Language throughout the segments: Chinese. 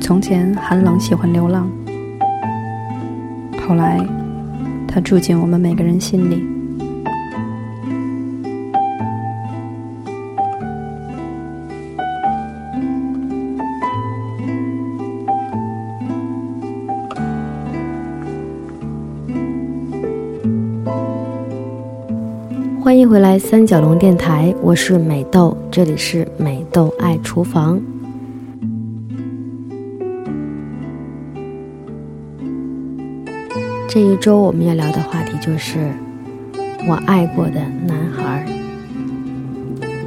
从前寒冷喜欢流浪，后来他住进我们每个人心里。迎回来三角龙电台，我是美豆，这里是美豆爱厨房。这一周我们要聊的话题就是我爱过的男孩。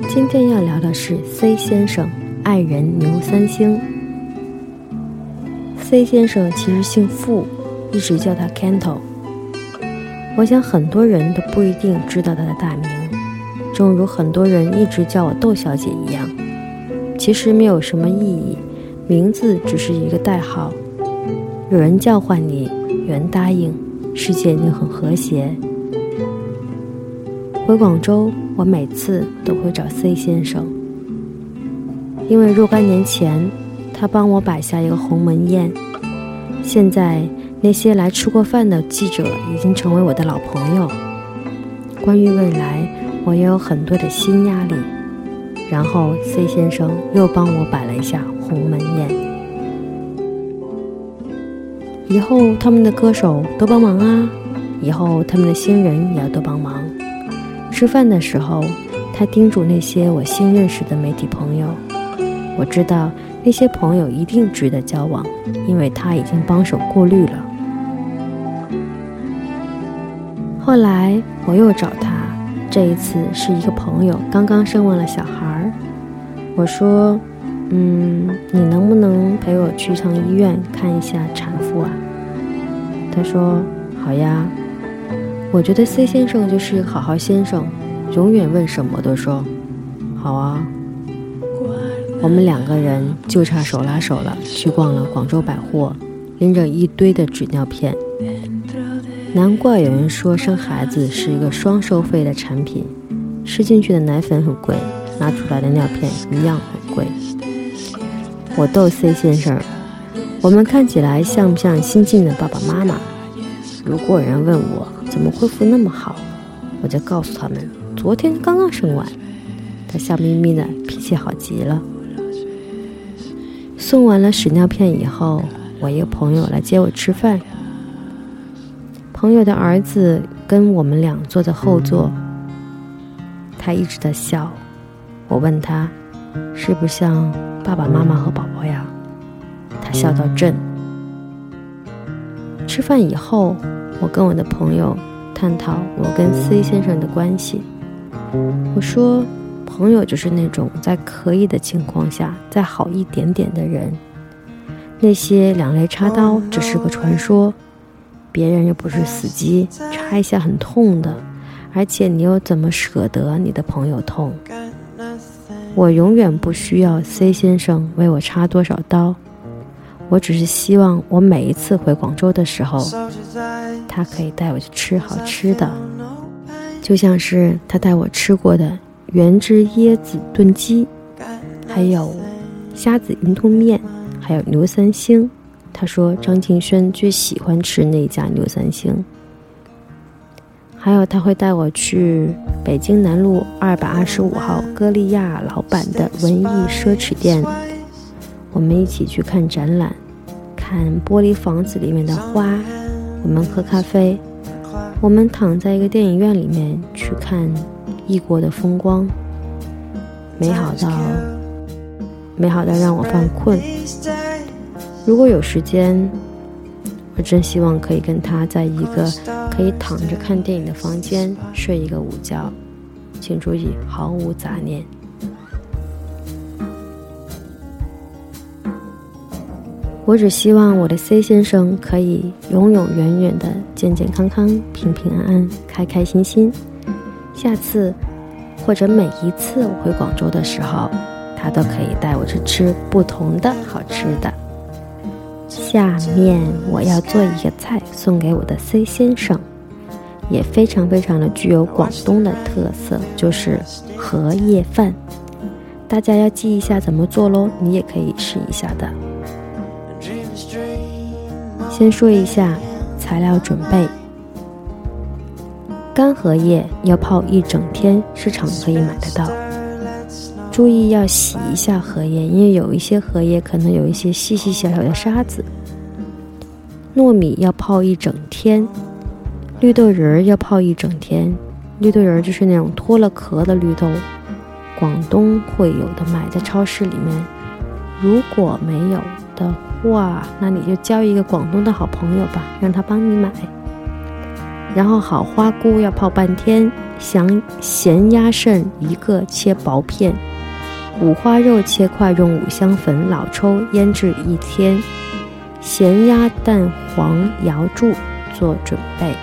今天要聊的是 C 先生爱人牛三星。C 先生其实姓傅，一直叫他 Canto。我想很多人都不一定知道他的大名，正如很多人一直叫我豆小姐一样。其实没有什么意义，名字只是一个代号。有人叫唤你。有人答应，世界已经很和谐。回广州，我每次都会找 C 先生，因为若干年前，他帮我摆下一个鸿门宴。现在，那些来吃过饭的记者已经成为我的老朋友。关于未来，我也有很多的新压力。然后，C 先生又帮我摆了一下鸿门宴。以后他们的歌手多帮忙啊！以后他们的新人也要多帮忙。吃饭的时候，他叮嘱那些我新认识的媒体朋友：“我知道那些朋友一定值得交往，因为他已经帮手过滤了。”后来我又找他，这一次是一个朋友刚刚生完了小孩儿。我说。嗯，你能不能陪我去趟医院看一下产妇啊？他说好呀。我觉得 C 先生就是一个好好先生，永远问什么都说好啊。我们两个人就差手拉手了，去逛了广州百货，拎着一堆的纸尿片。难怪有人说生孩子是一个双收费的产品，吃进去的奶粉很贵，拿出来的尿片一样很贵。我逗 C 先生，我们看起来像不像新晋的爸爸妈妈？如果有人问我怎么恢复那么好，我就告诉他们，昨天刚刚生完。他笑眯眯的，脾气好极了。送完了屎尿片以后，我一个朋友来接我吃饭。朋友的儿子跟我们俩坐在后座，他一直在笑。我问他，是不是像？爸爸妈妈和宝宝呀，他笑到震。吃饭以后，我跟我的朋友探讨我跟 C 先生的关系。我说，朋友就是那种在可以的情况下再好一点点的人。那些两肋插刀只是个传说，别人又不是死鸡，插一下很痛的，而且你又怎么舍得你的朋友痛？我永远不需要 C 先生为我插多少刀，我只是希望我每一次回广州的时候，他可以带我去吃好吃的，就像是他带我吃过的原汁椰子炖鸡，还有虾子云吞面，还有牛三星。他说张敬轩最喜欢吃那家牛三星。还有，他会带我去北京南路二百二十五号歌利亚老板的文艺奢侈店，我们一起去看展览，看玻璃房子里面的花，我们喝咖啡，我们躺在一个电影院里面去看异国的风光，美好到美好到让我犯困。如果有时间。我真希望可以跟他在一个可以躺着看电影的房间睡一个午觉，请注意毫无杂念。我只希望我的 C 先生可以永永远远的健健康康、平平安安、开开心心。下次或者每一次我回广州的时候，他都可以带我去吃不同的好吃的。下面我要做一个菜送给我的 C 先生，也非常非常的具有广东的特色，就是荷叶饭。大家要记一下怎么做喽，你也可以试一下的。先说一下材料准备：干荷叶要泡一整天，市场可以买得到。注意要洗一下荷叶，因为有一些荷叶可能有一些细细小小的沙子。糯米要泡一整天，绿豆仁儿要泡一整天。绿豆仁儿就是那种脱了壳的绿豆，广东会有的，买在超市里面。如果没有的话，那你就交一个广东的好朋友吧，让他帮你买。然后好花菇要泡半天，咸咸鸭肾一个切薄片。五花肉切块，用五香粉、老抽腌制一天。咸鸭蛋黄瑶柱做准备。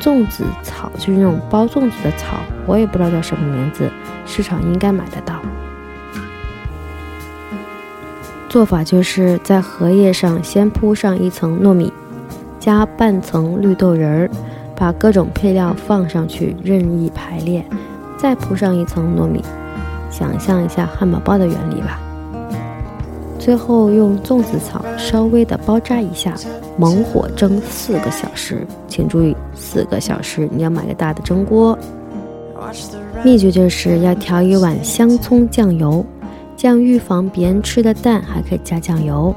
粽子草就是那种包粽子的草，我也不知道叫什么名字，市场应该买得到。做法就是在荷叶上先铺上一层糯米，加半层绿豆仁儿，把各种配料放上去任意排列，再铺上一层糯米。想象一下汉堡包的原理吧。最后用粽子草稍微的包扎一下，猛火蒸四个小时。请注意，四个小时你要买个大的蒸锅。秘诀就是要调一碗香葱酱油，这样预防别人吃的淡，还可以加酱油。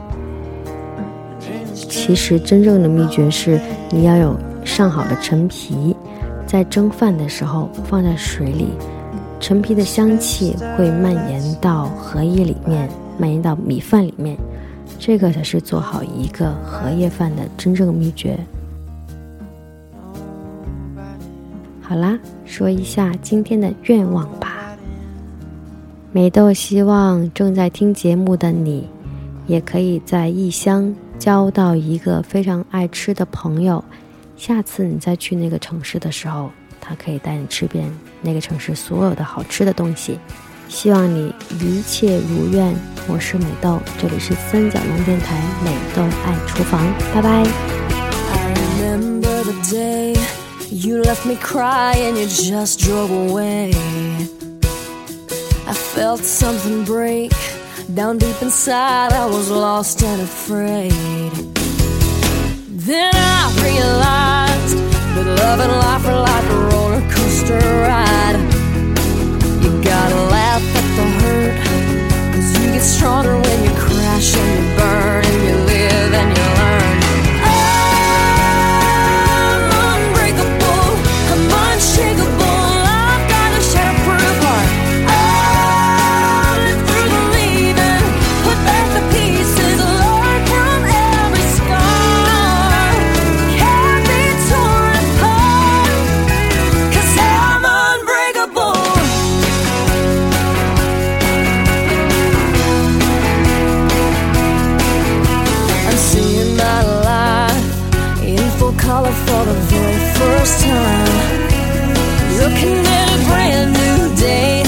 其实真正的秘诀是你要有上好的陈皮，在蒸饭的时候放在水里。陈皮的香气会蔓延到荷叶里面，蔓延到米饭里面，这个才是做好一个荷叶饭的真正秘诀。好啦，说一下今天的愿望吧。美豆希望正在听节目的你，也可以在异乡交到一个非常爱吃的朋友，下次你再去那个城市的时候。可以带你吃遍那个城市所有的好吃的东西，希望你一切如愿。我是美豆，这里是三角龙电台美豆爱厨房，拜拜。But love and life are like just a ride. For the very first time. Looking at a brand new day.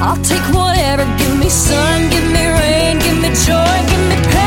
I'll take whatever. Give me sun, give me rain, give me joy, give me